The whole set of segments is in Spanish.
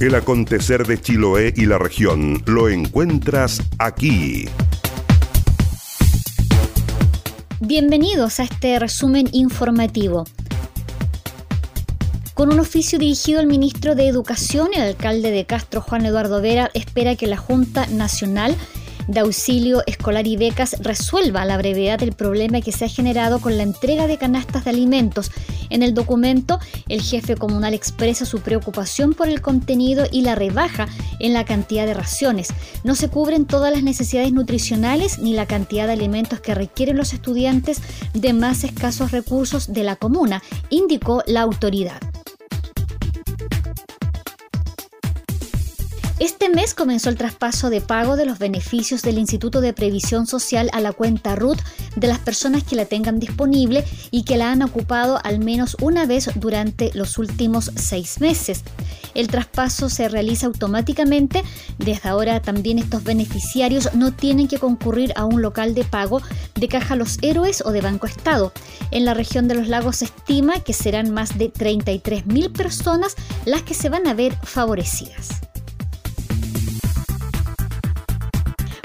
El acontecer de Chiloé y la región lo encuentras aquí. Bienvenidos a este resumen informativo. Con un oficio dirigido al ministro de Educación, el alcalde de Castro, Juan Eduardo Vera, espera que la Junta Nacional de Auxilio Escolar y Becas resuelva la brevedad el problema que se ha generado con la entrega de canastas de alimentos. En el documento, el jefe comunal expresa su preocupación por el contenido y la rebaja en la cantidad de raciones. No se cubren todas las necesidades nutricionales ni la cantidad de alimentos que requieren los estudiantes de más escasos recursos de la comuna, indicó la autoridad. Este mes comenzó el traspaso de pago de los beneficios del Instituto de Previsión Social a la cuenta RUT de las personas que la tengan disponible y que la han ocupado al menos una vez durante los últimos seis meses. El traspaso se realiza automáticamente. Desde ahora también estos beneficiarios no tienen que concurrir a un local de pago de Caja Los Héroes o de Banco Estado. En la región de los lagos se estima que serán más de 33.000 personas las que se van a ver favorecidas.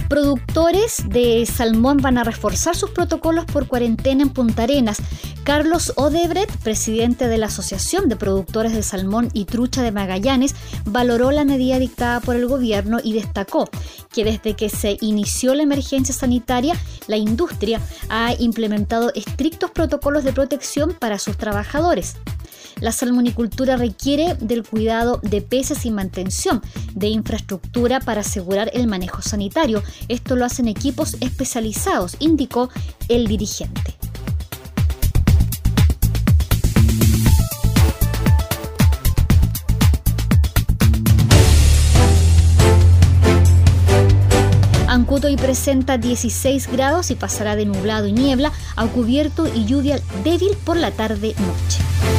Productores de salmón van a reforzar sus protocolos por cuarentena en Punta Arenas. Carlos Odebrecht, presidente de la Asociación de Productores de Salmón y Trucha de Magallanes, valoró la medida dictada por el gobierno y destacó que desde que se inició la emergencia sanitaria, la industria ha implementado estrictos protocolos de protección para sus trabajadores. La salmonicultura requiere del cuidado de peces y mantención de infraestructura para asegurar el manejo sanitario. Esto lo hacen equipos especializados, indicó el dirigente. Ancuto y presenta 16 grados y pasará de nublado y niebla a cubierto y lluvia débil por la tarde-noche.